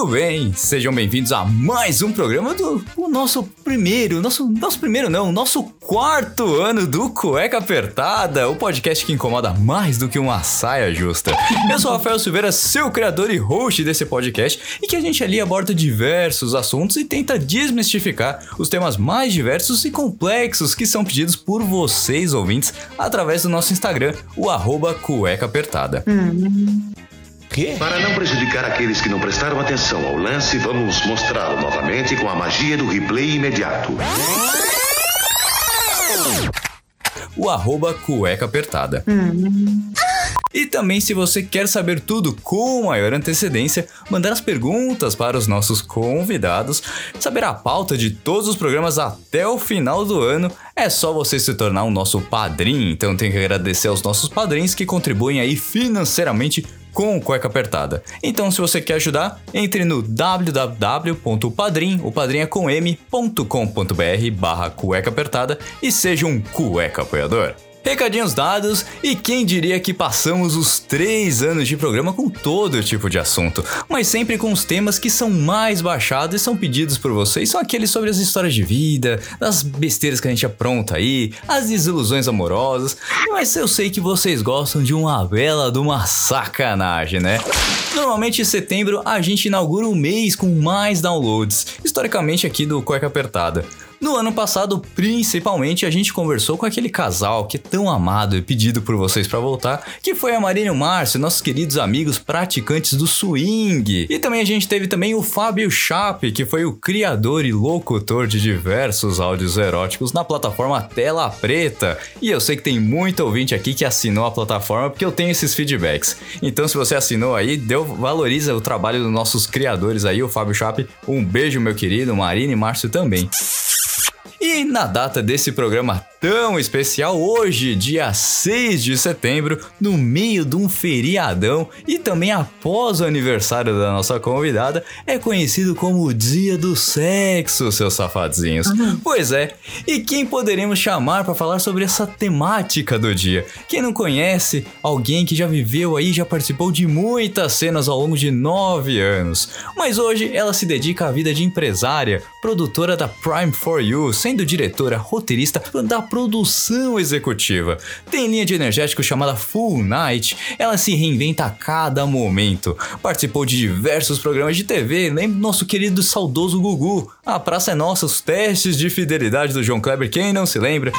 Muito bem, sejam bem-vindos a mais um programa do o nosso primeiro, nosso, nosso primeiro não, nosso quarto ano do Cueca Apertada, o podcast que incomoda mais do que uma saia justa. Eu sou Rafael Silveira, seu criador e host desse podcast, e que a gente ali aborda diversos assuntos e tenta desmistificar os temas mais diversos e complexos que são pedidos por vocês ouvintes através do nosso Instagram, o arroba Cueca Apertada. Hum. Quê? Para não prejudicar aqueles que não prestaram atenção ao lance, vamos mostrá-lo novamente com a magia do replay imediato. o arroba cueca apertada. E também, se você quer saber tudo com maior antecedência, mandar as perguntas para os nossos convidados, saber a pauta de todos os programas até o final do ano, é só você se tornar um nosso padrinho. Então, tenho que agradecer aos nossos padrinhos que contribuem aí financeiramente com o Cueca Apertada. Então, se você quer ajudar, entre no www.padrim, o padrinho é com m.com.br barra cueca apertada e seja um cueca apoiador. Recadinhos dados e quem diria que passamos os três anos de programa com todo tipo de assunto, mas sempre com os temas que são mais baixados e são pedidos por vocês, são aqueles sobre as histórias de vida, as besteiras que a gente apronta aí, as desilusões amorosas, mas eu sei que vocês gostam de uma bela de uma sacanagem, né? Normalmente em setembro a gente inaugura o mês com mais downloads, historicamente aqui do Cueca Apertada. No ano passado, principalmente, a gente conversou com aquele casal que é tão amado e pedido por vocês pra voltar, que foi a Marina e o Márcio, nossos queridos amigos praticantes do swing. E também a gente teve também o Fábio Chape, que foi o criador e locutor de diversos áudios eróticos na plataforma Tela Preta. E eu sei que tem muito ouvinte aqui que assinou a plataforma porque eu tenho esses feedbacks. Então, se você assinou aí, deu, valoriza o trabalho dos nossos criadores aí, o Fábio Chape. Um beijo, meu querido, Marina e Márcio também. E na data desse programa tão especial, hoje, dia 6 de setembro, no meio de um feriadão e também após o aniversário da nossa convidada, é conhecido como o Dia do Sexo, seus safadinhos. Pois é, e quem poderíamos chamar para falar sobre essa temática do dia? Quem não conhece alguém que já viveu aí, já participou de muitas cenas ao longo de nove anos, mas hoje ela se dedica à vida de empresária, produtora da Prime for You, sendo diretora, roteirista da produção executiva. Tem linha de energético chamada Full Night, ela se reinventa a cada momento. Participou de diversos programas de TV, lembra do nosso querido saudoso Gugu. A Praça é Nossa, os testes de fidelidade do João Kleber, quem não se lembra?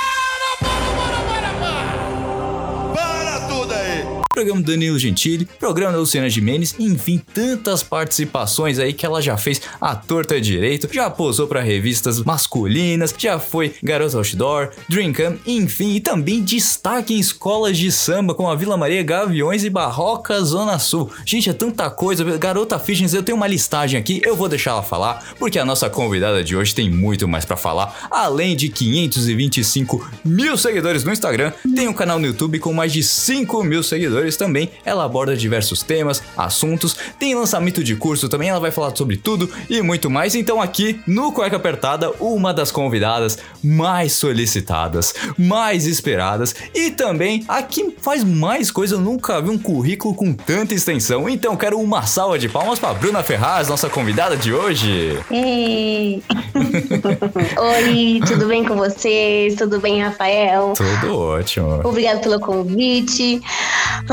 Programa do Danilo Gentili, programa da Luciana Gimenez, enfim, tantas participações aí que ela já fez à torta direito, já posou para revistas masculinas, já foi garota outdoor, Dream Camp, enfim, e também destaque em escolas de samba como a Vila Maria, Gaviões e Barroca Zona Sul. Gente, é tanta coisa, garota fitness, eu tenho uma listagem aqui, eu vou deixar ela falar, porque a nossa convidada de hoje tem muito mais para falar, além de 525 mil seguidores no Instagram, tem um canal no YouTube com mais de 5 mil seguidores também. Ela aborda diversos temas, assuntos, tem lançamento de curso também, ela vai falar sobre tudo e muito mais. Então, aqui no Cueca Apertada, uma das convidadas mais solicitadas, mais esperadas e também a que faz mais coisa. Eu nunca vi um currículo com tanta extensão. Então, quero uma salva de palmas para Bruna Ferraz, nossa convidada de hoje. Ei! Oi, tudo bem com vocês? Tudo bem, Rafael? Tudo ótimo. Obrigado pelo convite.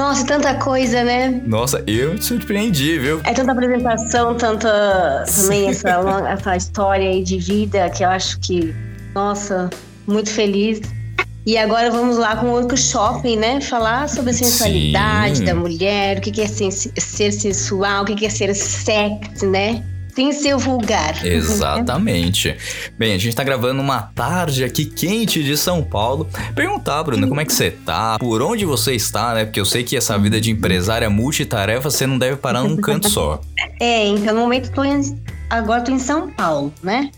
Nossa, tanta coisa, né? Nossa, eu me surpreendi, viu? É tanta apresentação, tanta também essa, longa- essa história aí de vida que eu acho que, nossa, muito feliz. E agora vamos lá com o workshop, né? Falar sobre a sensualidade Sim. da mulher, o que é ser sensual, o que que é ser sexy, né? Sem ser vulgar. Exatamente. Bem, a gente tá gravando uma tarde aqui quente de São Paulo. Perguntar, Bruna, como é que você tá? Por onde você está, né? Porque eu sei que essa vida de empresária multitarefa, você não deve parar num canto só. É, então no momento tô em, agora tô em São Paulo, né?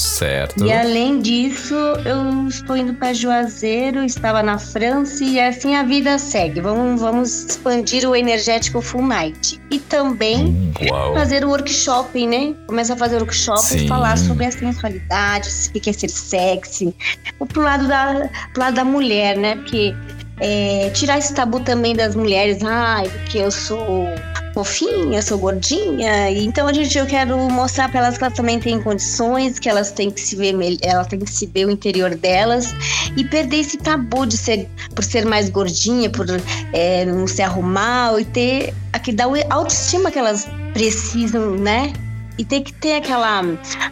Certo. E além disso, eu estou indo para Juazeiro, estava na França e assim a vida segue. Vamos, vamos expandir o energético Full Night. E também Hum, Uau. fazer o workshop, né? Começa a fazer workshop Sim. e falar sobre a sensualidade, o que é ser sexy, ou pro lado da, pro lado da mulher, né? Porque é, tirar esse tabu também das mulheres, ai, porque eu sou fofinha, sou gordinha, então a gente eu quero mostrar para elas que elas também têm condições, que elas têm que se ver, elas têm que se ver o interior delas e perder esse tabu de ser por ser mais gordinha, por é, não se arrumar e ter aqui dar o autoestima que elas precisam, né? E tem que ter aquela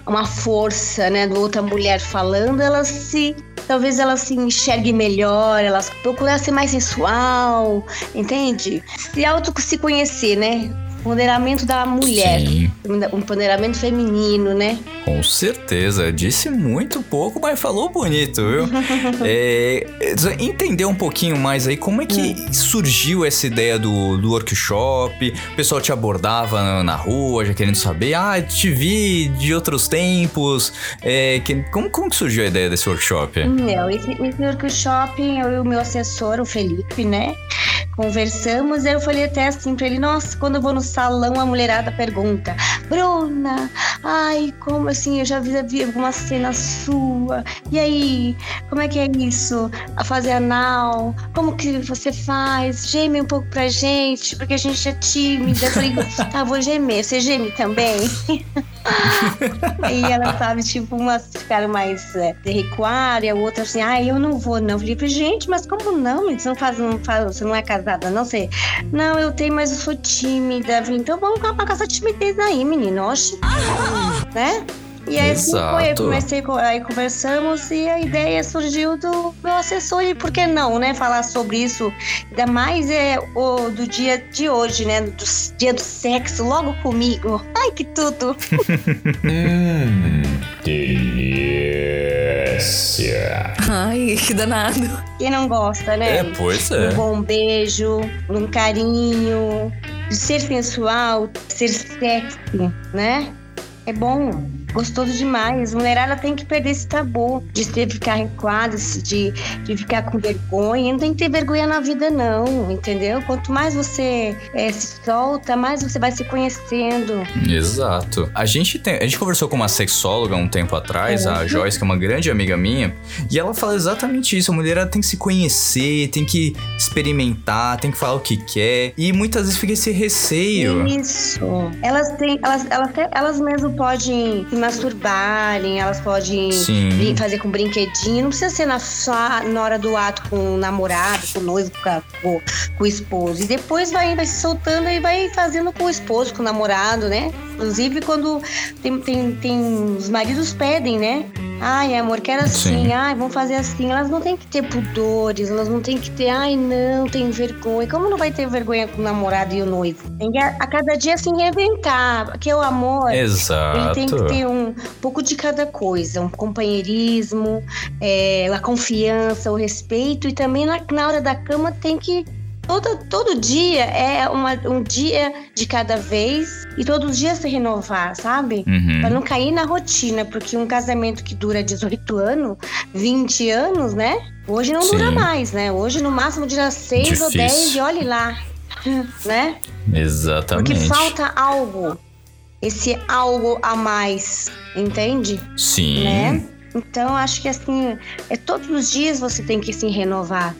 uma força, né, do outra mulher falando, elas se talvez elas se enxerguem melhor, elas procurar ser mais sensual, entende? Se auto se conhecer, né? Empoderamento da mulher, Sim, um empoderamento feminino, né? com certeza. Disse muito pouco, mas falou bonito, viu? é, entender um pouquinho mais aí como é que Hum. surgiu essa ideia do, do workshop. O pessoal te abordava na, na rua, já querendo saber. Ah, te vi de outros tempos. É, que- como, como que surgiu a ideia desse workshop? Meu, esse, esse workshop, eu e o meu assessor, o Felipe, né? Conversamos, eu falei até assim pra ele, nossa, quando eu vou no salão, a mulherada pergunta, Bruna, ai, como assim, eu já vi, vi alguma cena sua, e aí, como é que é isso? A fazer anal, como que você faz? Geme um pouco pra gente, porque a gente é tímida. Eu falei, tá, vou gemer, você geme também? Aí ela sabe, tipo, umas ficaram mais é, de recuar e a outra assim, ah, eu não vou, não. Eu falei, gente, mas como não? Você não faz, não faz, você não é casada, não sei. Não, eu tenho, mas eu sou tímida. Eu falei, então vamos acabar com essa timidez aí, menino. Oxi. Né? E aí foi, comecei, co- aí conversamos e a ideia surgiu do meu assessor e por que não, né, falar sobre isso, ainda mais é o do dia de hoje, né, do dia do sexo, logo comigo, ai que tudo. Hum, delícia. Ai, que danado. Quem não gosta, né? É, pois Um é. bom beijo, um carinho, de ser sensual, ser sexy, né? É bom, gostoso demais. Mulherada tem que perder esse tabu de ficar recuada, de, de ficar com vergonha. Não tem que ter vergonha na vida, não, entendeu? Quanto mais você eh, se solta, mais você vai se conhecendo. Exato. A gente, tem, a gente conversou com uma sexóloga um tempo atrás, a Joyce, que é uma grande amiga minha, e ela fala exatamente isso. A mulher tem que se conhecer, tem que experimentar, tem que falar o que quer. E muitas vezes fica esse receio. Isso. Elas têm, elas, elas, elas mesmo podem masturbarem, elas podem Sim. fazer com brinquedinho. Não precisa ser na, só na hora do ato com o namorado, com o noivo, com, a- com- o esposo. E depois vai, vai se soltando e vai fazendo com o esposo, com o namorado, né? Inclusive quando tem, tem, tem os maridos pedem, né? Ai, amor, quero assim, Sim. ai, vamos fazer assim. Elas não têm que ter pudores, elas não têm que ter, ai, não, tem vergonha. Como não vai ter vergonha com o namorado e o noivo? Tem que a, a cada dia se reinventar, porque o amor. Ele Exato. tem que ter um pouco de cada coisa, um companheirismo, é, a confiança, o respeito e também na, na hora da cama tem que todo, todo dia é uma, um dia de cada vez e todos os dias se renovar, sabe? Uhum. Pra não cair na rotina, porque um casamento que dura 18 anos, 20 anos, né? Hoje não dura Sim. mais, né? Hoje no máximo dura 6 ou Difícil. 10 e olhe lá, né? Porque Exatamente. falta algo. Esse algo a mais, entende? Sim. Né? Então, acho que assim, é todos os dias você tem que se renovar,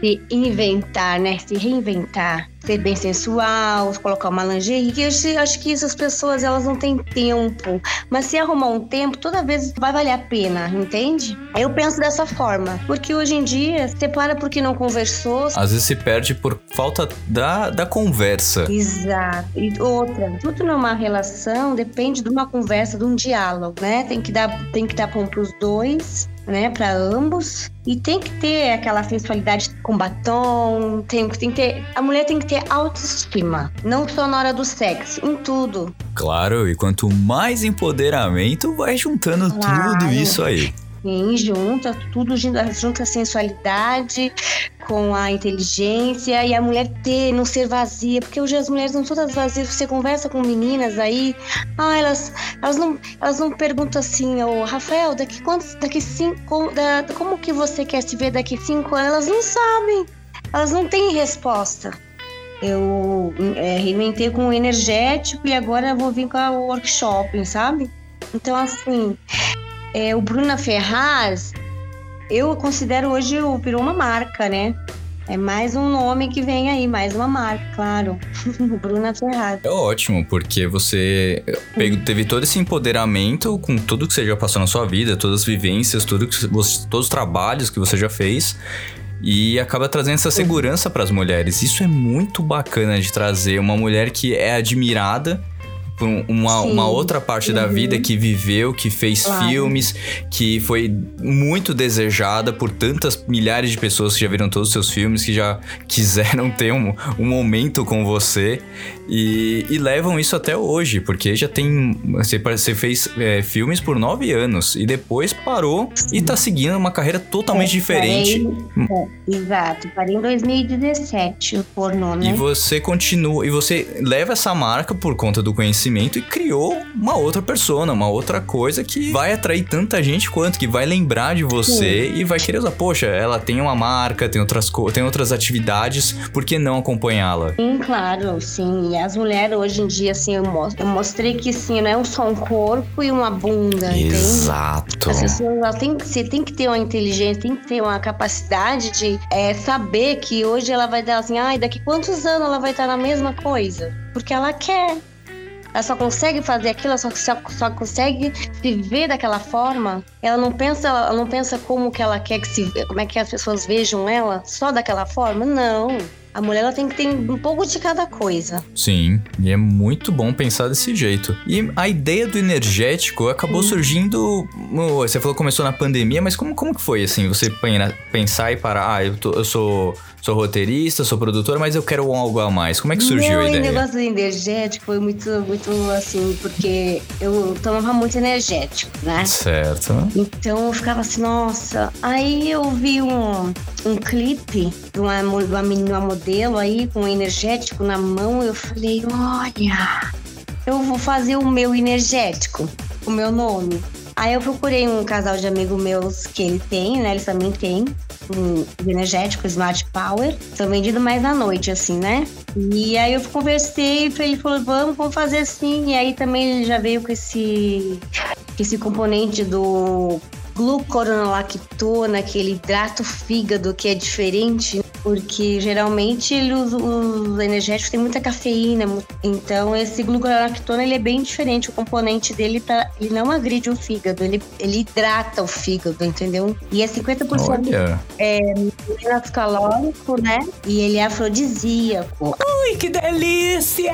se inventar, né? Se reinventar, ser bem sensual, colocar uma lingerie. que Eu acho, que essas pessoas, elas não têm tempo. Mas se arrumar um tempo, toda vez vai valer a pena, entende? Eu penso dessa forma. Porque hoje em dia, separa porque não conversou, Às vezes se perde por falta da, da conversa. Exato. E outra, tudo numa relação depende de uma conversa, de um diálogo, né? Tem que dar, tem que dar bom pros dois, né? Para ambos. E tem que ter aquela sensualidade com batom, tem, tem que ter, a mulher tem que ter autoestima, não só na hora do sexo, em tudo. Claro, e quanto mais empoderamento, vai juntando Claro. tudo isso aí. Sim, junta, tudo junta, a sensualidade com a inteligência e a mulher ter, não ser vazia, porque hoje as mulheres não todas vazias. Você conversa com meninas aí, ah, elas, elas, não, elas não perguntam assim, ô oh, Rafael, daqui quantos, daqui cinco, da, como que você quer se ver daqui cinco anos? Elas não sabem, elas não têm resposta. Eu é, com o energético e agora vou vir com o workshop, sabe? Então, assim, é, o Bruna Ferraz, eu considero hoje virou uma marca, né? É mais um nome que vem aí, mais uma marca, claro. Bruna Ferraz. É ótimo, porque você teve todo esse empoderamento com tudo que você já passou na sua vida, todas as vivências, tudo que você, todos os trabalhos que você já fez e acaba trazendo essa segurança para as mulheres. Isso é muito bacana de trazer uma mulher que é admirada por uma, uma outra parte uhum. da vida que viveu, que fez claro. filmes, que foi muito desejada por tantas milhares de pessoas que já viram todos os seus filmes, que já quiseram ter um, um momento com você e, e levam isso até hoje, porque já tem. Você, você fez é, filmes por nove anos e depois parou Sim. e tá seguindo uma carreira totalmente é, diferente. Parei, é, exato, parei em 2017 o pornô, né? E você continua, e você leva essa marca por conta do conhecimento conhecimento e criou uma outra persona, uma outra coisa que vai atrair tanta gente quanto, que vai lembrar de você Sim. e vai querer usar. Poxa, ela tem uma marca, tem outras, tem outras atividades, por que não acompanhá-la? Sim, claro, sim. E as mulheres hoje em dia, assim, eu, eu mostrei que sim, não é só um corpo e uma bunda. Exato. Entende? As pessoas, você tem que ter uma inteligência, tem que ter uma capacidade de é, saber que hoje ela vai dar assim, ai, daqui quantos anos ela vai estar na mesma coisa? Porque ela quer. Ela só consegue fazer aquilo, ela só, só, só consegue se ver daquela forma. Ela não pensa, ela não pensa como que ela quer que se, como é que as pessoas vejam ela só daquela forma. Não. A mulher ela tem que ter um pouco de cada coisa. Sim, e é muito bom pensar desse jeito. E a ideia do energético acabou surgindo. Você falou que começou na pandemia, mas como, como que foi assim? Você pensar e parar, ah, eu, tô, eu sou sou roteirista, sou produtora, mas eu quero algo a mais. Como é que surgiu Meu, a ideia? O negócio do energético foi muito, muito assim, porque eu tomava muito energético, né? Certo. Então eu ficava assim, nossa. Aí eu vi um, um clipe de uma, uma menina modelo aí com energético na mão. Eu falei, olha, eu vou fazer o meu energético, o meu nome. Aí eu procurei um casal de amigos meus que ele tem, né? Eles também têm energético, Smart Power. São vendidos mais à noite, assim, né? E aí eu conversei, ele falou, vamos, vamos fazer assim. E aí também ele já veio com esse, esse componente do glucoronolactona, que ele hidrata o fígado, que é diferente, porque geralmente ele, os, os energéticos têm muita cafeína, então esse glucoronolactona ele é bem diferente, o componente dele pra, ele não agride o fígado, ele, ele hidrata o fígado, entendeu? E é 50% Olha. é menos calórico, né? E ele é afrodisíaco. Ui, que delícia!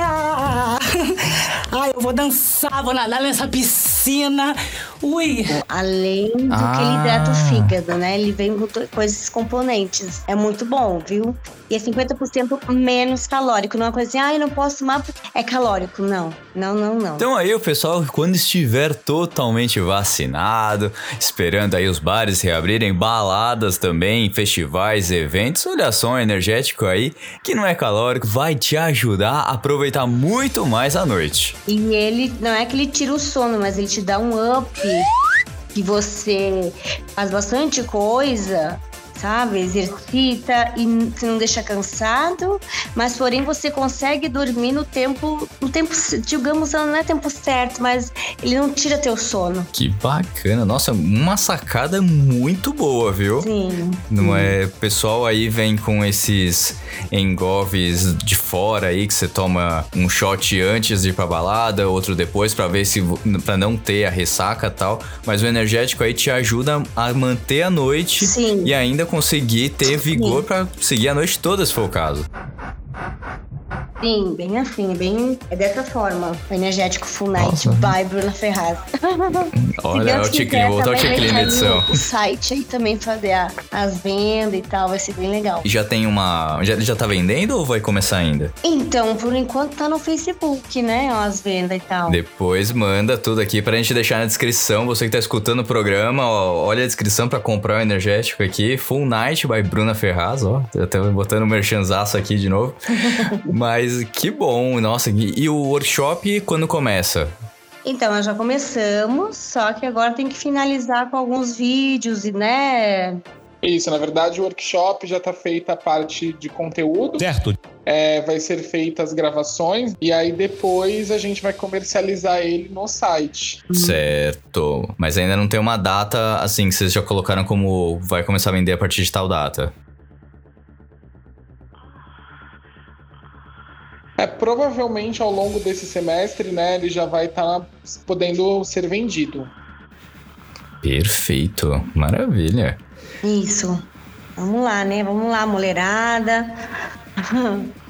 Ai, eu vou dançar, vou nadar nessa piscina. Ui! Além do ah. que ele hidrata o ah. fígado, né? Ele vem com esses componentes. É muito bom, viu? E é 50% menos calórico. Não é uma coisa assim, ah, eu não posso tomar porque é calórico. Não, não, não, não. Então aí, o pessoal, quando estiver totalmente vacinado, esperando aí os bares reabrirem, baladas também, festivais, eventos, olha só um energético aí, que não é calórico, vai te ajudar a aproveitar muito mais a noite. E ele, não é que ele tira o sono, mas ele te dá um up que você faz bastante coisa sabe? Exercita e não deixa cansado, mas porém você consegue dormir no tempo, no tempo, digamos, não é tempo certo, mas ele não tira teu sono. Que bacana. Nossa, uma sacada muito boa, viu? Sim. Não sim. é, pessoal aí vem com esses engoves de fora aí que você toma um shot antes de ir pra balada, outro depois para ver se para não ter a ressaca tal, mas o energético aí te ajuda a manter a noite sim. e ainda conseguir ter vigor para seguir a noite toda, se for o caso. Sim, bem assim, bem. É dessa forma. O energético Full Night Nossa. by Bruna Ferraz. Olha, o Ticlin, voltou o Ticlin na edição. O site aí também fazer a- as vendas e tal, vai ser bem legal. E já tem uma. Já, já tá vendendo ou vai começar ainda? Então, por enquanto tá no Facebook, né? As vendas e tal. Depois manda tudo aqui pra gente deixar na descrição. Você que tá escutando o programa, ó, olha a descrição pra comprar o energético aqui. Full Night by Bruna Ferraz, ó. Até botando o merchanzaço aqui de novo. Mas que bom, nossa. E, o workshop quando começa? Então, nós já começamos, só que agora tem que finalizar com alguns vídeos e, né? Isso, na verdade, o workshop já está feita a parte de conteúdo. Certo. É, vai ser feita as gravações e aí depois a gente vai comercializar ele no site. Certo. Mas ainda não tem uma data assim que vocês já colocaram como vai começar a vender a partir de tal data. É, provavelmente ao longo desse semestre, né, ele já vai estar podendo ser vendido. Perfeito. Maravilha. Isso. Vamos lá, né? Vamos lá, mulherada.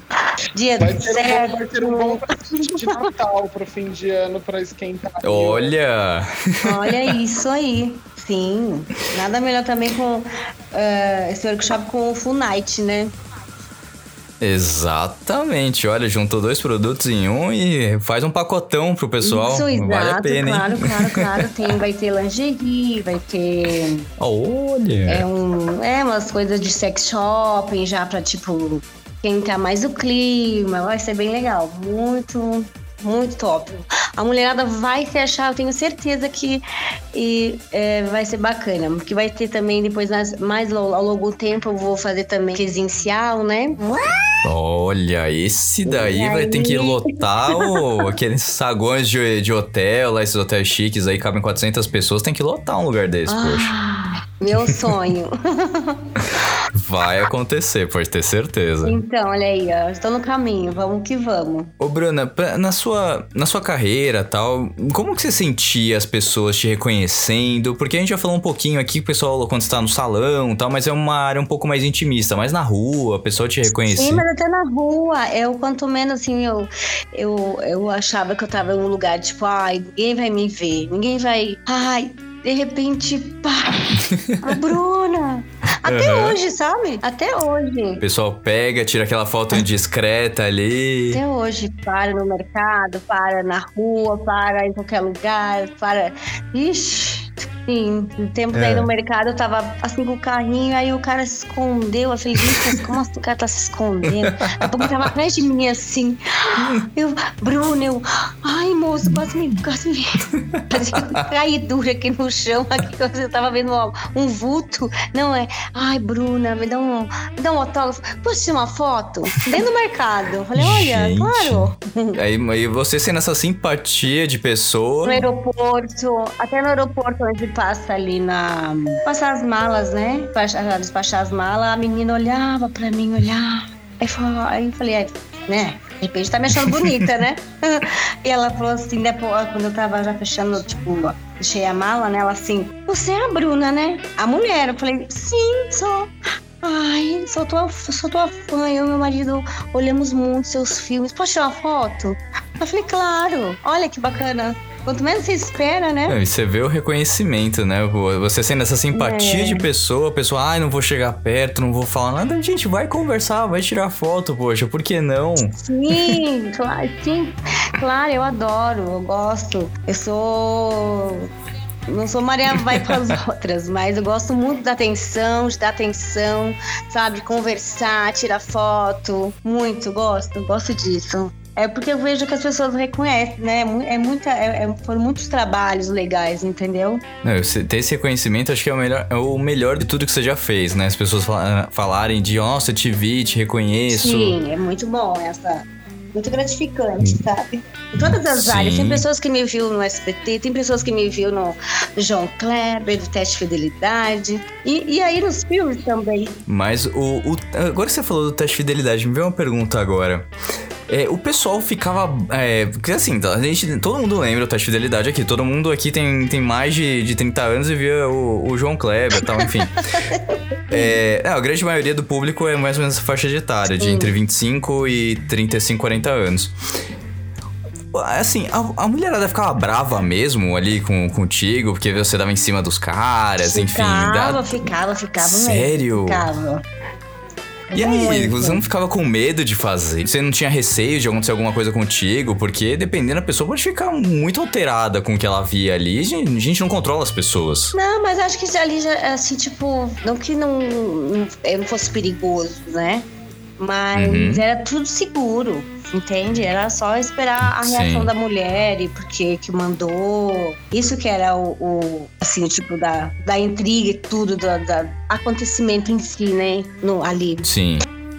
Dia Vai ser, um, certo. vai ser um bom presente de Natal pro fim de ano para esquentar. Olha! Olha isso aí. Sim. Nada melhor também com eh, esse workshop com o Full Night, né? Exatamente. Olha, juntou dois produtos em um e faz um pacotão pro pessoal. Isso, exato. vale a pena, claro, hein? claro, claro. Tem, vai ter lingerie, vai ter Olha! é, um, é umas coisas de sex shopping já pra, tipo, quentar mais o clima. Vai ser bem legal. Muito, muito top. A mulherada vai se achar, eu tenho certeza que e, é, vai ser bacana. Porque vai ter também, depois, nas- mais ao, ao longo do tempo, eu vou fazer também presencial, né? Olha, esse daí E vai ter que aí? lotar o, aqueles saguões de, de hotel, lá, esses hotéis chiques aí, cabem 400 pessoas, tem que lotar um lugar desse, poxa. Ah, meu sonho. Vai acontecer, pode ter certeza. então, olha aí, ó, estou no caminho, vamos que vamos. Ô, Bruna, pra- na sua, na sua carreira tal, como que você sentia as pessoas te reconhecendo? Porque a gente já falou um pouquinho aqui, o pessoal, quando está no salão tal, mas é uma área um pouco mais intimista, mas na rua, a pessoa te reconhecia. Sim, mas até na rua, eu quanto menos assim, eu, eu, eu achava que eu tava em um lugar, tipo, ai, ninguém vai me ver, ninguém vai. Ai, de repente, pá, a Bruna. Até Aham. hoje, sabe? Até hoje. O pessoal pega, tira aquela foto indiscreta ali. Até hoje, para no mercado, para na rua, para em qualquer lugar, para. Ixi, sim. No tempo daí É. no mercado, eu tava assim com o carrinho, aí o cara se escondeu. Eu falei, gente, como assim o cara tá se escondendo? Daqui a pouco ele tava atrás de mim assim. Eu, Bruno, eu. Ai, moço, quase me. Quase me. Caí dura aqui no chão, aqui eu tava vendo um, um vulto. Não é. Ai, Bruna, me dá um, me dá um autógrafo. Posso tirar uma foto? Dentro do mercado. Eu falei, olha, Gente. claro. Aí, aí você sendo essa simpatia de pessoa. No aeroporto, até no aeroporto onde passa ali na. Passar as malas, né? Despachar, despachar as malas, a menina olhava pra mim, olhava. Aí eu falei, "É, né? De repente tá me achando bonita, né? e ela falou assim, depois, quando eu tava já fechando, tipo, deixei a mala, né? Ela assim, você é a Bruna, né? A mulher. Eu falei, sim, sou. Ai, sou tua, sou tua fã. Eu e meu marido olhamos muito seus filmes. Posso tirar uma foto? Eu falei, claro. Olha que bacana. Quanto menos você espera, né? Não, e você vê o reconhecimento, né? Você sendo essa simpatia É. de pessoa, a pessoa, ai, não vou chegar perto, não vou falar nada. Gente, vai conversar, vai tirar foto, poxa, por que não? Sim, claro, sim. Claro, eu adoro, eu gosto. Eu sou. Não sou Maria vai para as outras, mas eu gosto muito da atenção, de dar atenção, sabe? De conversar, tirar foto. Muito, gosto, gosto disso. É porque eu vejo que as pessoas reconhecem, né? É mu- muita, é, é- foram muitos trabalhos legais, entendeu? Não, ter esse reconhecimento acho que é o melhor, é o melhor de tudo que você já fez, né? As pessoas fala- falarem de, nossa, eu te vi, te reconheço. Sim, é muito bom essa. Muito gratificante, sabe? Em todas as Sim. áreas. Tem pessoas que me viu no SBT, tem pessoas que me viu no João Kleber, do Teste de Fidelidade. E, e aí nos filmes também. Mas o, o- Agora que você falou do teste de fidelidade, me veio uma pergunta agora. É, o pessoal ficava. É, porque assim, a gente, todo mundo lembra o teste de fidelidade aqui. Todo mundo aqui tem, tem mais de, de 30 anos e via o, o João Kleber e tal, enfim. é, a grande maioria do público é mais ou menos essa faixa de etária, de entre 25 e 35, 40 anos. Assim, a, a mulherada ficava brava mesmo ali com, contigo, porque você dava em cima dos caras, ficava, enfim. Ficava, ficava, ficava. Sério? Ficava. E aí, você não ficava com medo de fazer? Você não tinha receio de acontecer alguma coisa contigo? Porque dependendo da pessoa, pode ficar muito alterada com o que ela via ali. A gente não controla as pessoas. Não, mas acho que ali já, assim, tipo, não que não, não, não fosse perigoso, né? Mas uhum. era tudo seguro, entende? Era só esperar a reação Sim. da mulher e porque que mandou. Isso que era o, o assim, o tipo da, da intriga e tudo, do da acontecimento em si, né? No, ali. Sim.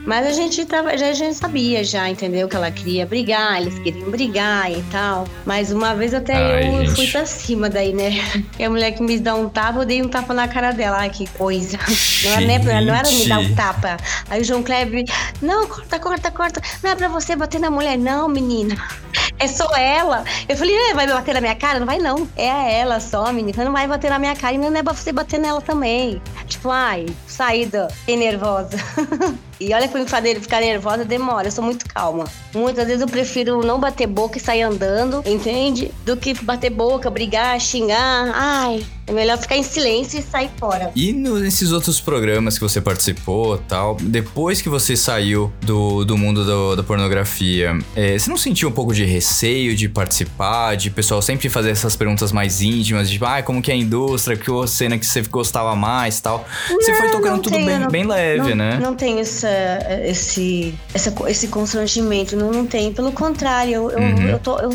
Mas a gente tava, já a gente sabia já, entendeu? Que ela queria brigar, eles queriam brigar e tal. Mas uma vez até Ai, eu gente. fui pra cima daí, né? E a mulher que me dá um tapa, eu dei um tapa na cara dela. Ai, que coisa. Não era, nem, não era me dar um tapa. Aí o João Kleber, não, corta, corta, corta. Não é pra você bater na mulher, não, menina. É só ela. Eu falei, é, vai bater na minha cara? Não vai, não. É ela só, menina. Não vai bater na minha cara. E não é pra você bater nela também. Tipo, ai, saída, fiquei nervosa. E olha que eu ficar nervosa demora, eu sou muito calma. Muitas vezes eu prefiro não bater boca e sair andando, entende? Do que bater boca, brigar, xingar. Ai, é melhor ficar em silêncio e sair fora. E nesses outros programas que você participou tal, depois que você saiu do, do mundo do, da pornografia, é, você não sentiu um pouco de receio de participar, de pessoal sempre fazer essas perguntas mais íntimas, de ah, como que é a indústria, que cena que você gostava mais tal? Não, você foi tocando tudo tenho, bem, não, bem leve, não, né? Não tem essa, esse, essa, esse constrangimento, não, não tem. Pelo contrário, eu, uhum. eu, eu, tô, eu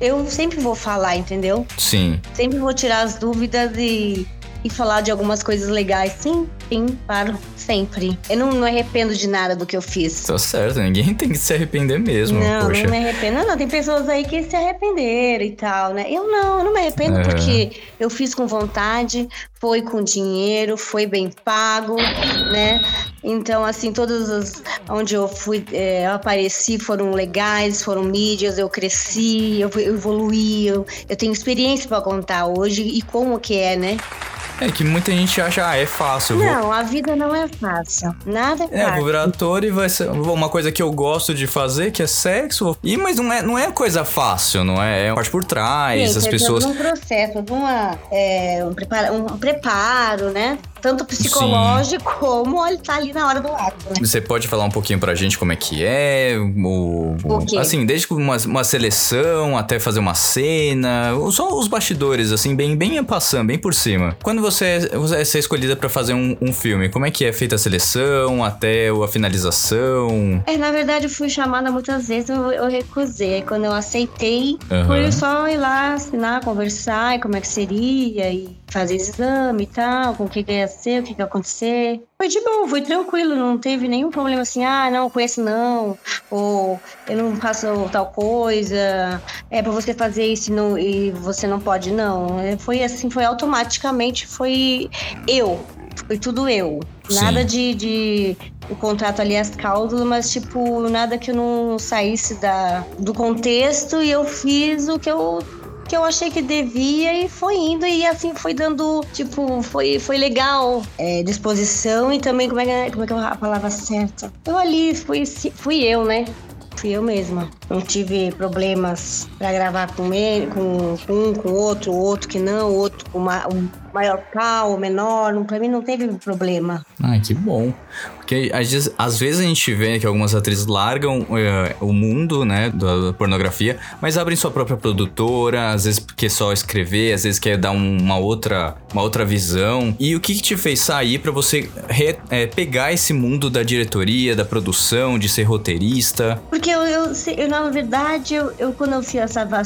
eu sempre vou falar, entendeu? Sim. Sempre vou tirar as dúvidas e, e falar de algumas coisas legais. Sim, sim, claro, sempre. Eu não, não arrependo de nada do que eu fiz. Tá certo, ninguém tem que se arrepender mesmo. Não, poxa. não me arrependo. Não, não, tem pessoas aí que se arrependeram e tal, né? Eu não, eu não me arrependo é. porque eu fiz com vontade, foi com dinheiro, foi bem pago, né? Então, assim, todos os onde eu fui, é, eu apareci foram legais, foram mídias, eu cresci, eu, eu evoluí, eu, eu tenho experiência para contar hoje e como que é, né? É que muita gente acha, ah, é fácil. Não, vou... a vida não é fácil. Nada é fácil. É, vou virar ator e vai ser uma coisa que eu gosto de fazer, que é sexo. E, mas não é, não é coisa fácil, não é? É uma parte por trás, Sim, as pessoas. um processo, uma, é, um, preparo, um preparo, né? Tanto psicológico Sim. como ele tá ali na hora do ato. Né? Você pode falar um pouquinho pra gente como é que é? O, o assim, desde uma, uma seleção até fazer uma cena, só os bastidores, assim, bem, bem passando, bem por cima. Quando você, você é escolhida para fazer um, um, filme, como é que é feita a seleção até a finalização? É, na verdade, eu fui chamada muitas vezes, eu, eu recusei. Quando eu aceitei, uhum. foi só ir lá assinar, conversar, e como é que seria e fazer exame e tal, com o que, que ia ser, o que, que ia acontecer. Foi de bom, foi tranquilo, não teve nenhum problema assim, ah, não, conheço não, ou eu não faço tal coisa, é pra você fazer isso no, e você não pode, não. É, foi assim, foi automaticamente, foi eu, foi tudo eu. Nada de, de o contrato ali, as cláusulas, mas tipo, nada que eu não saísse da, do contexto e eu fiz o que eu que eu achei que devia e foi indo e assim foi dando, tipo, foi, foi legal é, disposição e também, como é, que, é, como é que é a palavra certa? Eu ali fui, fui eu, né? Fui eu mesma. Não tive problemas para gravar com ele, com, com um, com outro, outro que não, outro com uma, um maior pau, menor. Para mim não teve problema. Ai, que bom. Porque às, vezes a gente vê que algumas atrizes largam uh, o mundo, né, da pornografia, mas abrem sua própria produtora, às vezes quer só escrever, às vezes quer dar um, uma outra, uma outra visão. E o que, que te fez sair para você re, é, pegar esse mundo da diretoria, da produção, de ser roteirista? Porque eu, eu, eu na verdade, eu, eu quando eu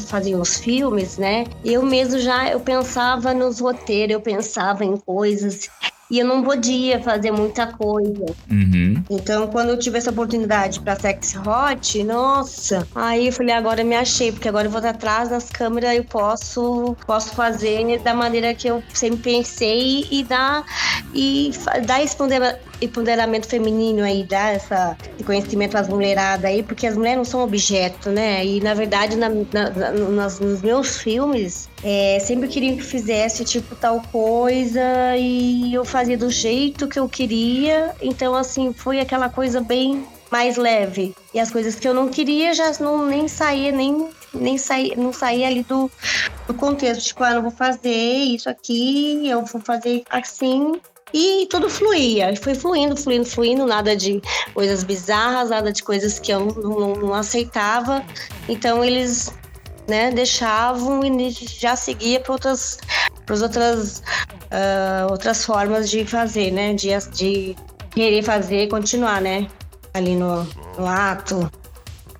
fazia os filmes, né, eu mesmo já eu pensava nos roteiros, eu pensava em coisas e eu não podia fazer muita coisa. Uhum. Então, quando eu tive essa oportunidade para Sex Hot, nossa, aí eu falei, agora eu me achei, porque agora eu vou atrás das câmeras, eu posso, posso fazer da maneira que eu sempre pensei e dar, e dar responder empoderamento feminino aí, dar essa, esse conhecimento às mulheradas aí, porque as mulheres não são objeto, né? E na verdade, na, na, nas, nos meus filmes, é, sempre queriam que fizesse tipo tal coisa e eu fazia do jeito que eu queria. Então, assim, foi aquela coisa bem mais leve. E as coisas que eu não queria já não nem saía, nem, nem saía, não saía ali do, do contexto. Tipo, ah, não vou fazer isso aqui, eu vou fazer assim. E tudo fluía, foi fluindo, fluindo, fluindo, nada de coisas bizarras, nada de coisas que eu não, não, aceitava. Então eles né, deixavam e já seguia para outras, para outras, uh, outras formas de fazer, né, de, de querer fazer, continuar, né, ali no, no ato,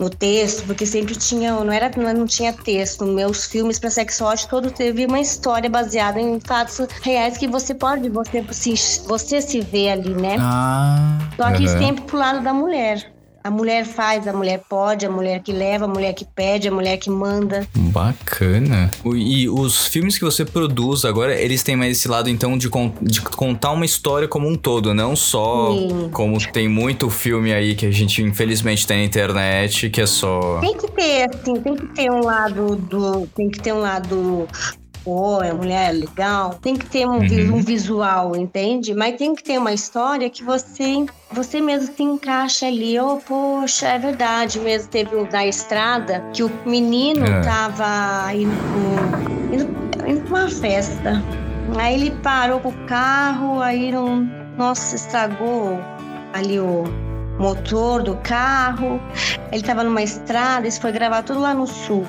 no texto, porque sempre tinha, não era não tinha texto. Meus filmes para sexual todo teve uma história baseada em fatos reais que você pode você se você se vê ali, né? Ah, Só que uhum. sempre pro lado da mulher. A mulher faz, a mulher pode, a mulher que leva, a mulher que pede, a mulher que manda. Bacana. E os filmes que você produz agora, eles têm mais esse lado, então, de, con- de contar uma história como um todo, não só Sim. como tem muito filme aí que a gente, infelizmente, tem na internet, que é só. Tem que ter, assim, tem que ter um lado do. Tem que ter um lado. Pô, é mulher legal. Tem que ter um, Uhum. um visual, entende? Mas tem que ter uma história que você, você mesmo se encaixa ali. Oh, poxa, é verdade mesmo. Teve um da estrada que o menino É. tava indo, indo, indo pra uma festa. Aí ele parou com o carro, aí não. Nossa, estragou ali o motor do carro. Ele tava numa estrada, isso foi gravar tudo lá no sul.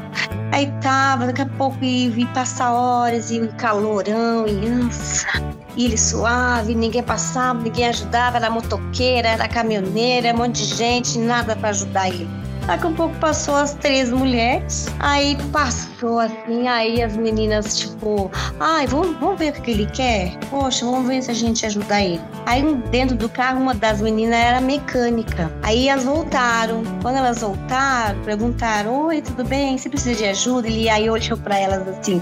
Aí tava, daqui a pouco vi passar horas e calorão e nossa. E ele suave, ninguém passava, ninguém ajudava, era motoqueira, era caminhoneira, um monte de gente, nada pra ajudar ele. Daqui a pouco passou as três mulheres, aí passou assim, aí as meninas, tipo, ai, vamos, vamos ver o que ele quer? Poxa, vamos ver se a gente ajuda ele. Aí dentro do carro, uma das meninas era mecânica. Aí elas voltaram. Quando elas voltaram, perguntaram: Oi, tudo bem? Você precisa de ajuda? Ele aí olhou pra elas assim.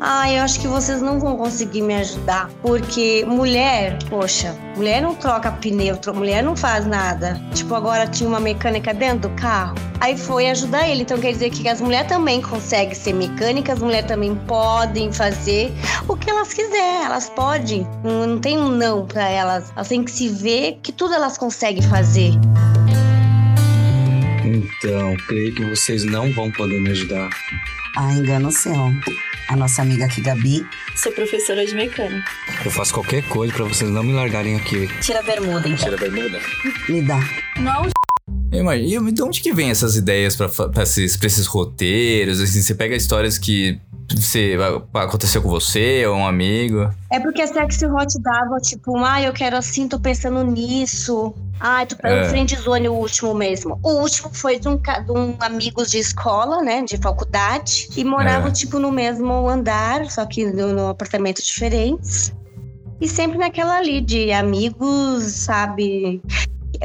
Ah, eu acho que vocês não vão conseguir me ajudar. Porque mulher, poxa, mulher não troca pneu, mulher não faz nada. Tipo, agora tinha uma mecânica dentro do carro. Aí foi ajudar ele. Então quer dizer que as mulheres também conseguem ser mecânicas, as mulheres também podem fazer o que elas quiserem. Elas podem. Não, não tem um não pra elas. Elas têm que se ver que tudo elas conseguem fazer. Então, creio que vocês não vão poder me ajudar. Ah, engano seu. A nossa amiga aqui, Gabi, Sou professora de mecânica. Eu faço qualquer coisa pra vocês não me largarem aqui. tira a bermuda, então. Tira a bermuda. Me dá. Não, Imagina, de onde que vem essas ideias pra, esses, pra esses roteiros? Assim, você pega histórias que você, aconteceu com você ou um amigo. É porque a Sexy Hot dava, tipo, ah, eu quero assim, tô pensando nisso. Ah, tô pegando É. friend zone o último mesmo. O último foi de um, de um amigos de escola, né, de faculdade. E moravam, É. tipo, no mesmo andar, só que no apartamento diferentes. E sempre naquela ali de amigos, sabe?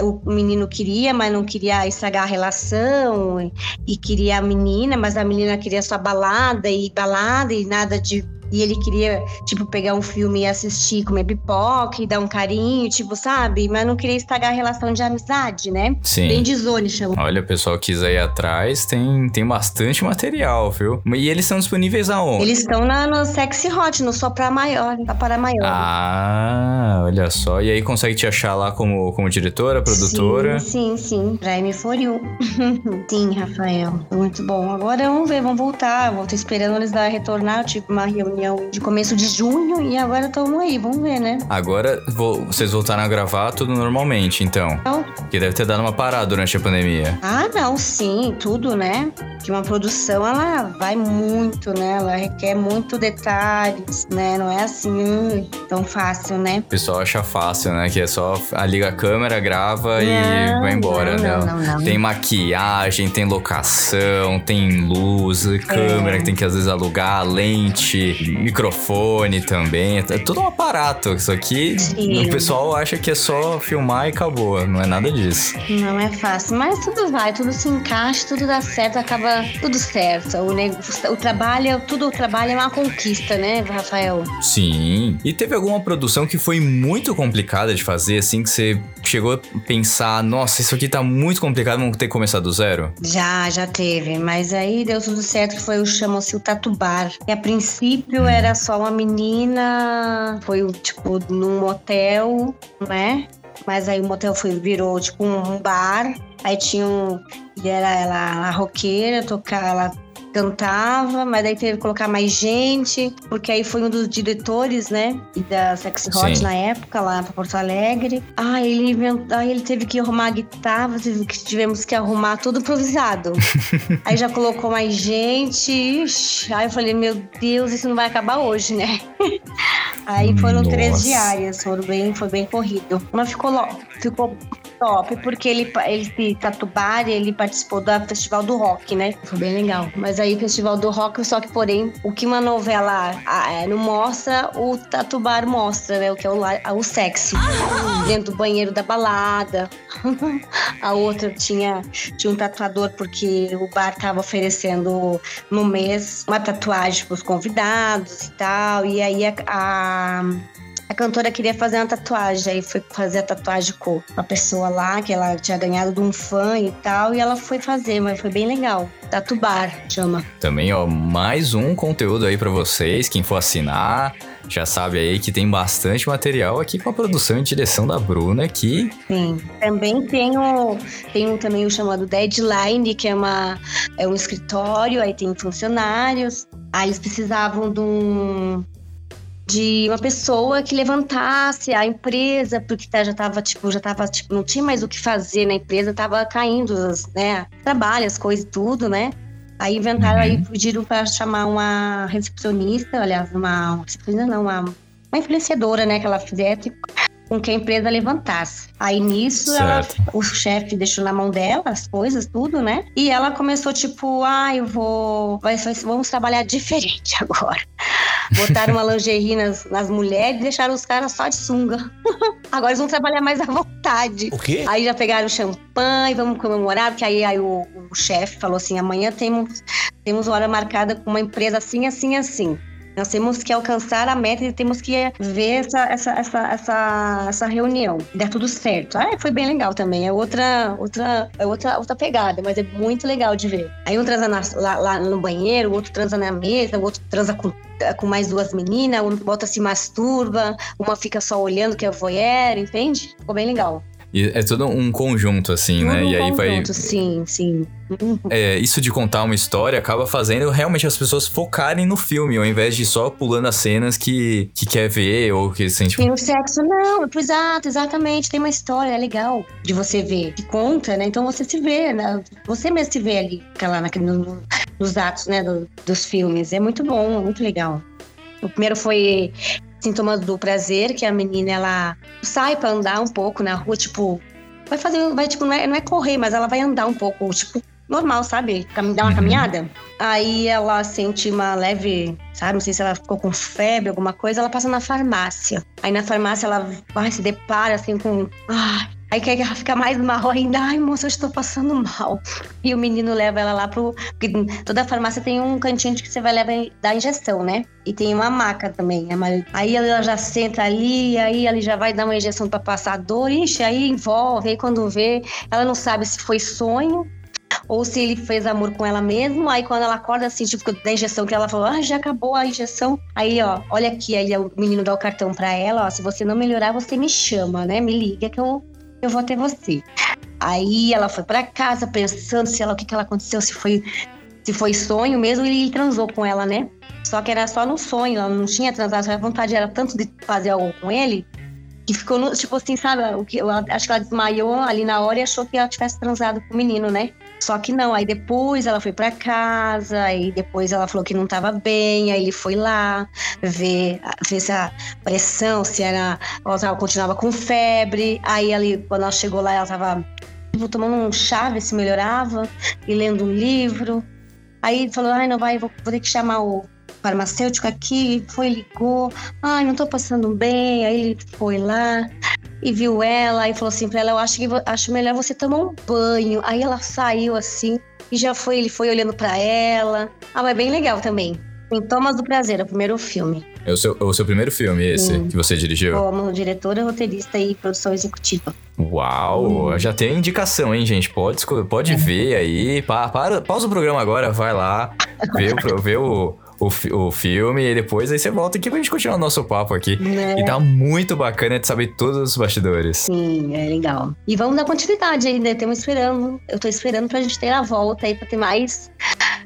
O menino queria, mas não queria estragar a relação. E, queria a menina, mas a menina queria só balada e balada e nada de. E ele queria, tipo, pegar um filme e assistir, comer pipoca e dar um carinho, tipo, sabe? Mas não queria estragar a relação de amizade, né? Sim. Bem de zone, chama. Olha, o pessoal quis aí atrás, tem, tem bastante material, viu? E eles são disponíveis aonde? Eles estão na, no Sexy Hot, no Só Pra Maior, tá para maior. Ah, olha só. E aí consegue te achar lá como, como diretora, produtora? Sim, sim, sim. Prime for you. sim, Rafael. Muito bom. Agora vamos ver, vamos voltar. Vou tô esperando eles dar retornar, tipo, uma reunião de começo de junho e agora estamos aí, vamos ver, né? Agora vo- vocês voltaram a gravar tudo normalmente, então. Então, Porque deve ter dado uma parada durante a pandemia. Ah, não, sim, tudo, né? Que uma produção, ela vai muito, né? Ela requer muito detalhes, né? Não é assim hum, tão fácil, né? O pessoal acha fácil, né? Que é só a liga a câmera, grava e Não, vai embora, não, né? não, não, não. Tem maquiagem, tem locação, tem luz, câmera que tem que às vezes alugar, lente. Microfone também. É tudo um aparato. Isso aqui Sim. o pessoal acha que é só filmar e acabou. Não é nada disso. Não é fácil, mas tudo vai, tudo se encaixa, tudo dá certo, acaba tudo certo. O, nego- o trabalho, tudo o trabalho é uma conquista, né, Rafael? Sim. E teve alguma produção que foi muito complicada de fazer, assim, que você chegou a pensar, nossa, isso aqui tá muito complicado, vamos ter que começar do zero? Já, já teve, mas aí deu tudo certo, que foi o chamou-se o Tatubar. E a princípio era só uma menina, foi tipo num motel, né? Mas aí o motel foi, virou tipo um bar. Aí tinha um. E era ela a roqueira, tocar, ela cantava, mas daí teve que colocar mais gente, porque aí foi um dos diretores, né? Da Sexy Hot Sim. na época, lá pra Porto Alegre. Ah, ele inventou, aí ele teve que arrumar a guitarra, tivemos que arrumar tudo improvisado. aí já colocou mais gente. ixi, Aí eu falei, meu Deus, isso não vai acabar hoje, né? Aí foram três Nossa. diárias, foram bem, foi bem corrido. Mas ficou, ficou top, porque ele, ele Tatubar, ele participou do Festival do Rock, né? Foi bem legal. Mas aí, Festival do Rock, só que, porém, o que uma novela é, não mostra, o Tatubar mostra, né? O que é o, o sexy. Dentro do banheiro da balada. A outra tinha, tinha um tatuador, porque o bar tava oferecendo no mês uma tatuagem pros convidados e tal. E aí a- a a cantora queria fazer uma tatuagem, aí foi fazer a tatuagem com uma pessoa lá que ela tinha ganhado de um fã e tal, e ela foi fazer, mas foi bem legal. Tatubar chama. Também, ó, mais um conteúdo aí pra vocês, quem for assinar, já sabe aí que tem bastante material aqui com a produção e direção da Bruna, que Sim. Também tem o, tem um, também o chamado Deadline, que é, uma, é um escritório, aí tem funcionários. Aí eles precisavam de um de uma pessoa que levantasse a empresa, porque tá- já tava, tipo, já tava, tipo, não tinha mais o que fazer na empresa, tava caindo, né, trabalho, as coisas e tudo, né? Aí inventaram, aí pediram para chamar uma recepcionista, aliás, uma, uma recepcionista não, uma, uma influenciadora, né, que ela fizesse com que a empresa levantasse. Aí nisso, ela, o chefe deixou na mão dela as coisas, tudo, né? E ela começou tipo, ah, eu vou, vai, vai- vamos trabalhar diferente agora. Botaram uma lingerie nas, nas mulheres e deixaram os caras só de sunga. agora eles vão trabalhar mais à vontade. O quê? Aí já pegaram champanhe, vamos comemorar, porque aí, aí o, o chefe falou assim: amanhã temos, temos hora marcada com uma empresa assim, assim, assim. Nós temos que alcançar a meta e temos que ver essa, essa, essa, essa, essa reunião. Der tudo certo. Ah, foi bem legal também. É outra, outra, é outra, outra pegada, mas é muito legal de ver. Aí um transa na- lá, lá no banheiro, o outro transa na mesa, o outro transa com, com mais duas meninas, o outro se masturba, uma fica só olhando que é voyeur, entende? Ficou bem legal. E é todo um conjunto, assim, né? Tudo E aí vai. conjunto, Sim, sim. é, isso de contar uma história acaba fazendo realmente as pessoas focarem no filme, ao invés de só pulando as cenas que, que quer ver ou que sente. Tem o sexo, não, exato, exatamente. Tem uma história é legal de você ver, que conta, né? Então você se vê, né? Você mesmo se vê ali, lá naquele, no- nos atos, né, do- dos filmes. É muito bom, é muito legal. O primeiro foi Sintomas do Prazer, que a menina, ela sai pra andar um pouco na rua, tipo... Vai fazer, vai, tipo, não é, não é correr, mas ela vai andar um pouco, tipo, normal, sabe? Dar uma caminhada. Aí ela sente uma leve, sabe? Não sei se ela ficou com febre, alguma coisa. Ela passa na farmácia. Aí na farmácia ela vai, se depara assim com. Ai. Aí quer que ela fica mais mal ainda. Ai, moça, eu estou passando mal. E o menino leva ela lá pro. Toda farmácia tem um cantinho que você vai levar dar injeção, né? E tem uma maca também. Aí ela já senta ali, aí ele já vai dar uma injeção pra passar dor. Ixi, aí envolve. Aí quando vê, ela não sabe se foi sonho ou se ele fez amor com ela mesmo. Aí quando ela acorda assim, tipo, da injeção que ela falou, ah, já acabou a injeção. Aí, ó, olha aqui, aí o menino dá o cartão pra ela, ó, se você não melhorar, você me chama, né? Me liga que eu, eu vou até você. Aí ela foi pra casa pensando se ela, o que que ela aconteceu, se foi se foi sonho mesmo, ele transou com ela, né? Só que era só no sonho, ela não tinha transado, a vontade era tanto de fazer algo com ele, que ficou, no, tipo assim, sabe? O que, acho que ela desmaiou ali na hora e achou que ela tivesse transado com o menino, né? Só que não, aí depois ela foi pra casa, aí depois ela falou que não tava bem, aí ele foi lá ver, ver se a pressão, se era. Ela continuava com febre. Aí ali, quando ela chegou lá, ela tava tipo, tomando um chá, ver se melhorava, e lendo um livro. Aí ele falou, ai, não vai, vou, vou ter que chamar o, farmacêutico aqui, foi, ligou, ai, não tô passando bem, aí ele foi lá e viu ela e falou assim pra ela, eu acho que acho melhor você tomar um banho. Aí ela saiu assim e já foi, ele foi olhando para ela. Ah, mas é bem legal também. Sintomas do Prazer, é o primeiro filme. É o seu, é o seu primeiro filme, esse, Sim. que você dirigiu? Como diretora, roteirista e produção executiva. Uau! Hum. Já tem indicação, hein, gente? Pode, pode é. ver aí. Pa, para, pausa o programa agora, vai lá, vê, vê o, o, o filme e depois aí você volta aqui pra gente continuar o nosso papo aqui. É. E tá muito bacana de saber todos os bastidores. Sim, é legal. E vamos dar continuidade ainda, estamos esperando. Eu tô esperando pra gente ter a volta aí, pra ter mais,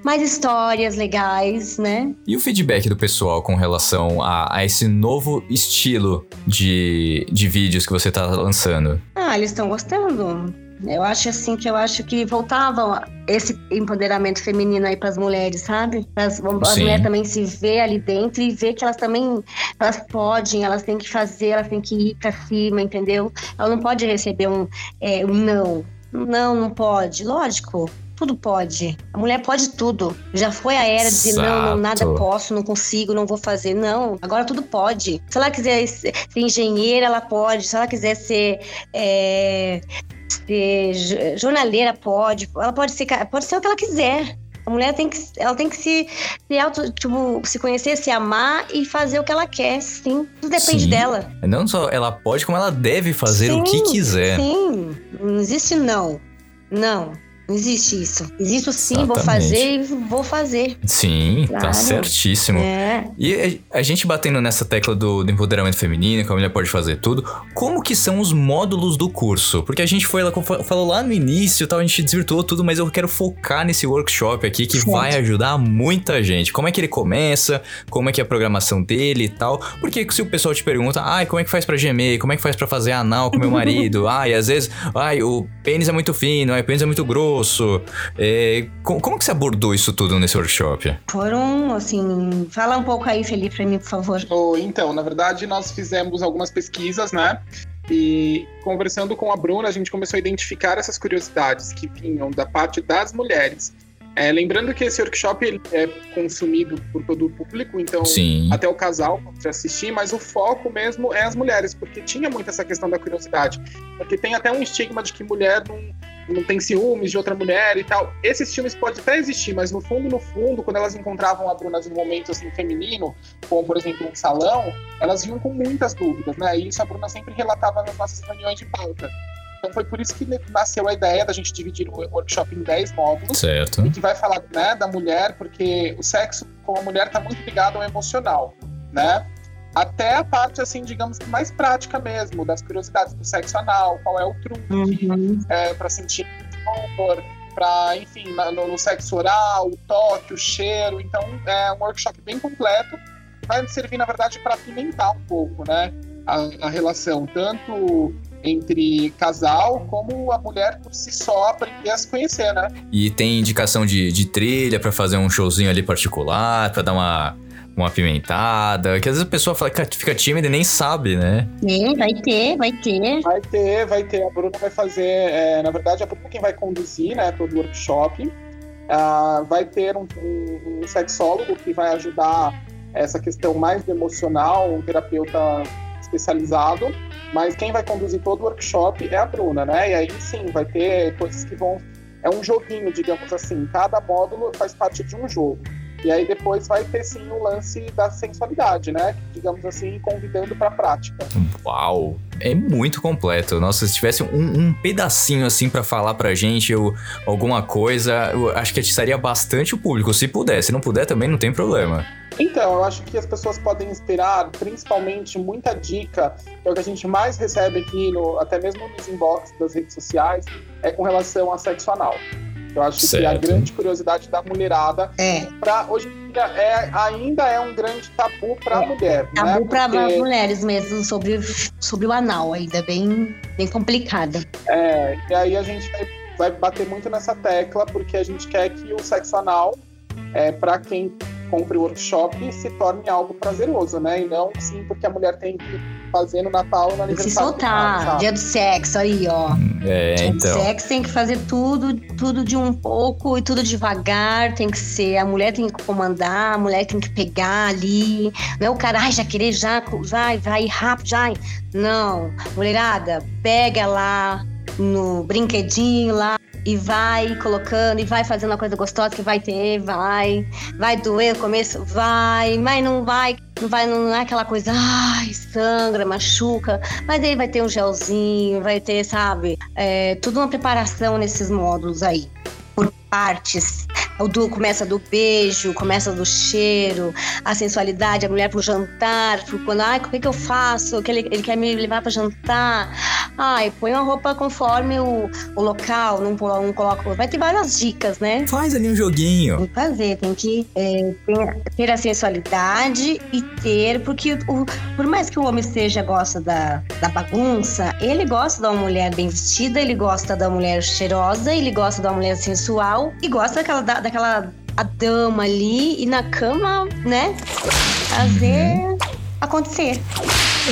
mais histórias legais, né? E o feedback do pessoal com relação a, a esse novo estilo de, de vídeos que você tá lançando? Ah, eles estão gostando. Eu acho assim que eu acho que voltava esse empoderamento feminino aí para as mulheres, sabe? Para as mulheres também se ver ali dentro e ver que elas também elas podem, elas têm que fazer, elas têm que ir para cima, entendeu? Ela não pode receber um, é, um não. Não, não pode. Lógico, tudo pode. A mulher pode tudo. Já foi a era de dizer, não, não, nada posso, não consigo, não vou fazer. Não, agora tudo pode. Se ela quiser ser engenheira, ela pode. Se ela quiser ser é, ser jornaleira pode, ela pode ser, pode ser o que ela quiser. A mulher tem que, ela tem que se, se auto, tipo, se conhecer, se amar e fazer o que ela quer, sim. Tudo depende sim. dela. Não só ela pode, como ela deve fazer sim, o que quiser. Sim, não existe não. Não. Não existe isso. Existe sim, Exatamente. vou fazer e vou fazer. Sim, tá claro. tá certíssimo. É. E a gente batendo nessa tecla do, do, empoderamento feminino, que a mulher pode fazer tudo, como que são os módulos do curso? Porque a gente foi lá, falou lá no início tal, a gente desvirtuou tudo, mas eu quero focar nesse workshop aqui que vai ajudar muita gente. Como é que ele começa? Como é que é a programação dele e tal? Porque se o pessoal te pergunta, ai, como é que faz para gemer? Como é que faz para fazer anal com meu marido? ai, às vezes, ai, o pênis é muito fino, ai, o pênis é muito grosso grosso. É, como, como, que você abordou isso tudo nesse workshop? Foram, assim, fala um pouco aí, Felipe, para mim, por favor. Oh, então, na verdade, nós fizemos algumas pesquisas, né? E conversando com a Bruna, a gente começou a identificar essas curiosidades que vinham da parte das mulheres. É, lembrando que esse workshop ele é consumido por todo o público, então Sim. até o casal pode assistir, mas o foco mesmo é as mulheres, porque tinha muito essa questão da curiosidade. Porque tem até um estigma de que mulher não, não tem ciúmes de outra mulher e tal. Esses filmes podem até existir, mas no fundo, no fundo, quando elas encontravam a Bruna em momento assim feminino, como por exemplo um salão, elas vinham com muitas dúvidas, né? E isso a Bruna sempre relatava nas nossas reuniões de pauta. Então foi por isso que nasceu a ideia da gente dividir o workshop em 10 módulos. Certo. E que vai falar né, da mulher, porque o sexo com a mulher está muito ligado ao emocional, né? Até a parte, assim, digamos que mais prática mesmo, das curiosidades do sexo anal, qual é o truque, uhum. é, para sentir dor, para, enfim, no, no, sexo oral, o toque, o cheiro. Então, é um workshop bem completo. Vai servir, na verdade, para apimentar um pouco, né? A, a relação, tanto entre casal, como a mulher por si só aprender a se conhecer, né? E tem indicação de, de trilha para fazer um showzinho ali particular, para dar uma uma pimentada, que às vezes a pessoa fala, fica tímida e nem sabe, né? É, vai ter, vai ter. Vai ter, vai ter. A Bruna vai fazer, é, na verdade, a Bruna quem vai conduzir, né, todo o workshop. Uh, vai ter um, um, um, sexólogo que vai ajudar essa questão mais do emocional, um terapeuta especializado, mas quem vai conduzir todo o workshop é a Bruna, né? E aí sim, vai ter coisas que vão. É um joguinho, digamos assim. Cada módulo faz parte de um jogo. E aí depois vai ter sim o lance da sensualidade, né? Digamos assim, convidando para a prática. Uau! É muito completo. Nossa, se tivesse um, um pedacinho assim para falar pra gente ou alguma coisa, eu acho que atiçaria bastante o público. Se puder, se não puder também não tem problema. Então, eu acho que as pessoas podem esperar, principalmente, muita dica, que é o que a gente mais recebe aqui, no, até mesmo nos inbox das redes sociais, é com relação a sexo anal. Eu acho certo. que a grande curiosidade da mulherada, é. Pra, hoje em dia, é, ainda é um grande tabu para a é. mulher. Tabu né? para as mulheres mesmo, sobre, sobre o anal, ainda bem, bem complicada. É, e aí a gente vai, vai bater muito nessa tecla, porque a gente quer que o sexo anal, é, para quem compre o workshop se torne algo prazeroso, né? E não sim porque a mulher tem que fazer no Natal que se soltar. Dia do sexo, aí, ó. É, Dia do então. sexo tem que fazer tudo, tudo de um pouco e tudo devagar. Tem que ser. A mulher tem que comandar, a mulher tem que pegar ali. Não é o cara, ai, já querer, já, vai, vai rápido, já. Não. Mulherada, pega lá no brinquedinho lá. E vai colocando, e vai fazendo uma coisa gostosa que vai ter, vai. Vai doer no começo, vai, mas não vai, não vai, não é aquela coisa, ai, sangra, machuca. Mas aí vai ter um gelzinho, vai ter, sabe, é, tudo uma preparação nesses módulos aí. Por partes. O do, começa do beijo, começa do cheiro, a sensualidade, a mulher pro jantar, pro quando, ai, o que, que eu faço? Que ele, ele quer me levar para jantar. Ai, põe uma roupa conforme o, o local, não, não coloca. Vai ter várias dicas, né? Faz ali um joguinho. Tem que fazer, tem que é, ter, ter a sensualidade e ter, porque o, por mais que o homem seja gosta da, da bagunça, ele gosta da mulher bem vestida, ele gosta da mulher cheirosa, ele gosta da mulher sensual e gosta daquela, da- daquela a dama ali e na cama, né? Fazer acontecer.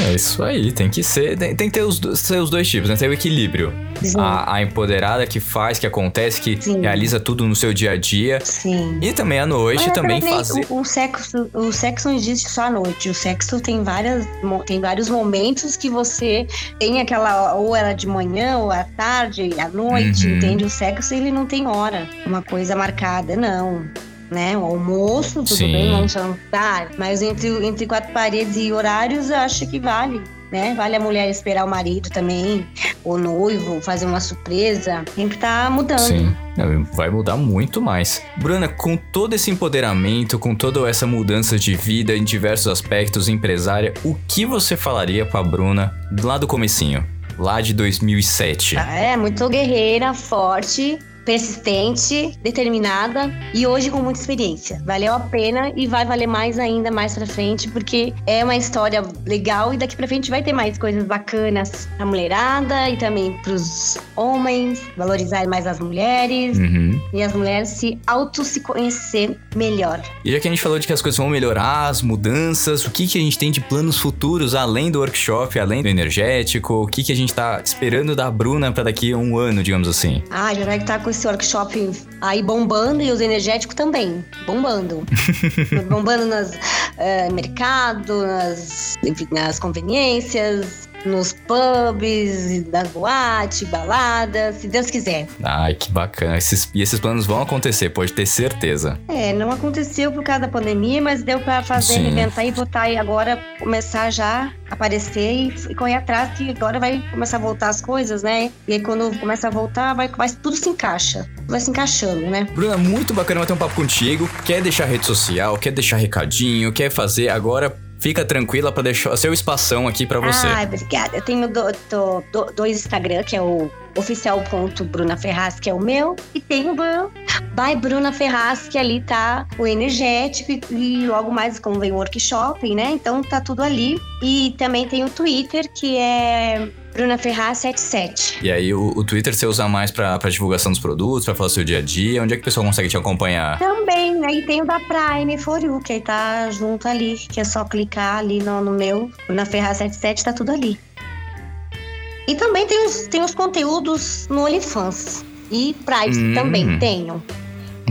É isso aí, tem que ser. Tem, tem que ter os, ser os dois tipos, né? Tem o equilíbrio. A, a empoderada que faz, que acontece, que Sim. realiza tudo no seu dia a dia. Sim. E também à noite, Mas também fazer. O, o sexo, o sexo não existe só à noite. O sexo tem várias, tem vários momentos que você tem aquela ou era de manhã ou à tarde, à noite, Uhum. entende? O sexo ele não tem hora, uma coisa marcada, não. Né? O almoço, tudo Sim. bem, um jantar, mas entre, entre quatro paredes e horários, eu acho que vale. Né? Vale a mulher esperar o marido também, o noivo, fazer uma surpresa. Que estar mudando. Sim, Não, vai mudar muito mais. Bruna, com todo esse empoderamento, com toda essa mudança de vida em diversos aspectos, empresária, o que você falaria pra Bruna lá do comecinho? Lá de 2007. É, muito guerreira, forte, persistente, determinada e hoje com muita experiência. Valeu a pena e vai valer mais ainda mais pra frente, porque é uma história legal e daqui pra frente vai ter mais coisas bacanas pra mulherada e também pros homens, valorizar mais as mulheres Uhum. e as mulheres se auto se conhecer melhor. E já que a gente falou de que as coisas vão melhorar, as mudanças, o que, que a gente tem de planos futuros além do workshop, além do energético, o que, que a gente tá esperando da Bruna pra daqui a um ano, digamos assim? Ah, já vai estar com esse workshop aí bombando e os energéticos também, bombando. bombando nas eh, mercado, nas, enfim, nas conveniências, nos pubs, nas boates, baladas, se Deus quiser. Ai, que bacana. Esses, e esses planos vão acontecer, pode ter certeza. É, não aconteceu por causa da pandemia, mas deu pra fazer, Sim. inventar e botar aí agora, começar já a aparecer e, e correr atrás, que agora vai começar a voltar as coisas, né? E aí quando começa a voltar, vai, vai tudo se encaixa. Vai se encaixando, né? Bruna, muito bacana bater um papo contigo. Quer deixar rede social, quer deixar recadinho, quer fazer agora. Fica tranquila pra deixar seu espação aqui pra você. Ai, obrigada. Eu tenho do- do- do- dois Instagram, que é o oficial.bruna Ferraz, que é o meu, e tem o meu by Bruna Ferraz, que ali tá o energético e, e logo mais como vem o workshop, né? Então tá tudo ali. E também tem o Twitter, que é Bruna Ferraz 77. E aí, o, o Twitter você usa mais pra, pra divulgação dos produtos, pra falar do seu dia a dia? Onde é que o pessoal consegue te acompanhar? Também, né? E tem o da Prime For You, que aí tá junto ali, que é só clicar ali no, no meu, Bruna Ferraz 77, tá tudo ali. E também tem os, tem os conteúdos no OnlyFans. E Privacy Hum. também tenho.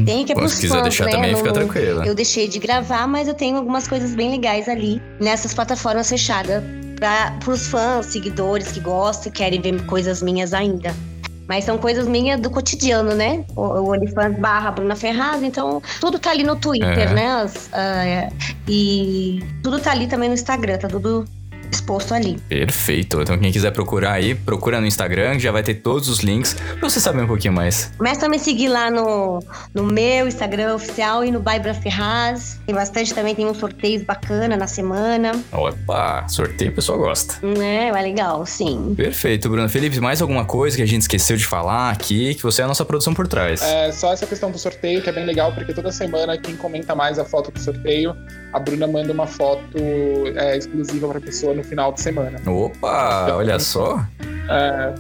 Tem que é pros se quiser fãs, deixar né? também, No- fica tranquila. Eu deixei de gravar, mas eu tenho algumas coisas bem legais ali nessas plataformas fechadas para os fãs, seguidores que gostam e querem ver coisas minhas ainda. Mas são coisas minhas do cotidiano, né? O, o OnlyFans barra Bruna Ferraz, então tudo tá ali no Twitter, É. né? As- ah, e tudo tá ali também no Instagram, tá tudo exposto ali. Perfeito. Então, quem quiser procurar aí, procura no Instagram, já vai ter todos os links pra você saber um pouquinho mais. Começa a me seguir lá no, no meu Instagram oficial e no Baibra Ferraz. Tem bastante também, tem uns sorteios bacana na semana. Opa, sorteio o pessoal gosta. É, é legal, sim. Perfeito, Bruno. Felipe, mais alguma coisa que a gente esqueceu de falar aqui, que você é a nossa produção por trás? É, só essa questão do sorteio que é bem legal, porque toda semana quem comenta mais a foto do sorteio, a Bruna manda uma foto é, exclusiva pra pessoa no final de semana. Opa, olha só. É,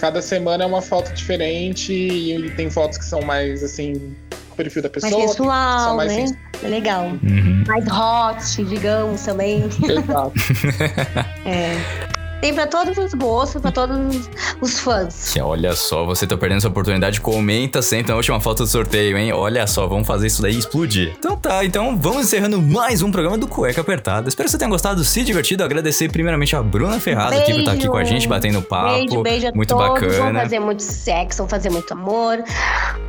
cada semana é uma foto diferente e tem fotos que são mais assim perfil da pessoa. mais sensual, são mais né? sens- É legal. Uhum. Mais hot, digamos, também. Exato. É. Tem pra todos os gostos, pra todos os- fãs. Que Olha só, você tá perdendo essa oportunidade. Comenta sempre na última foto do sorteio, hein? Olha só, vamos fazer isso daí explodir. Então tá, então vamos encerrando mais um programa do Cueca Apertada. Espero que você tenha gostado, se divertido. Agradecer primeiramente a Bruna Ferraz aqui por estar aqui com a gente, batendo papo. Beijo, beijo a Muito todos. Vamos bacana. fazer muito sexo, vamos fazer muito amor.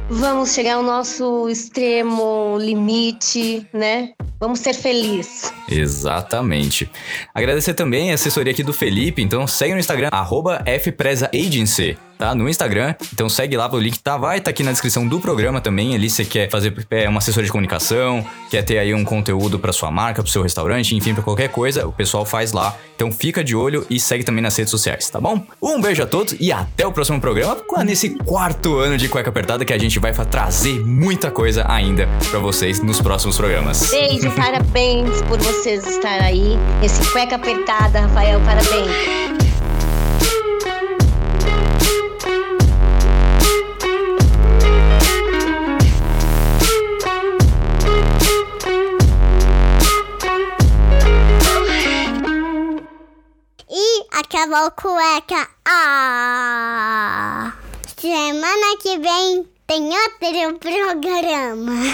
Vamos chegar ao nosso extremo limite, né? Vamos ser felizes. Exatamente. Agradecer também a assessoria aqui do Felipe, então segue no Instagram, arroba FPresaAgency, tá? No Instagram, então segue lá, o link tá, vai tá aqui na descrição do programa também, ali você quer fazer é, uma assessoria de comunicação, quer ter aí um conteúdo pra sua marca, pro seu restaurante, enfim, pra qualquer coisa, o pessoal faz lá. Então fica de olho e segue também nas redes sociais, tá bom? Um beijo a todos e até o próximo programa, nesse quarto ano de Cueca Apertada, que a gente vai trazer muita coisa ainda pra vocês nos próximos programas. Beijo, parabéns por vocês estar aí. Esse cueca apertada, Rafael, parabéns. E acabou cueca. Ah! Semana que vem tem outro programa.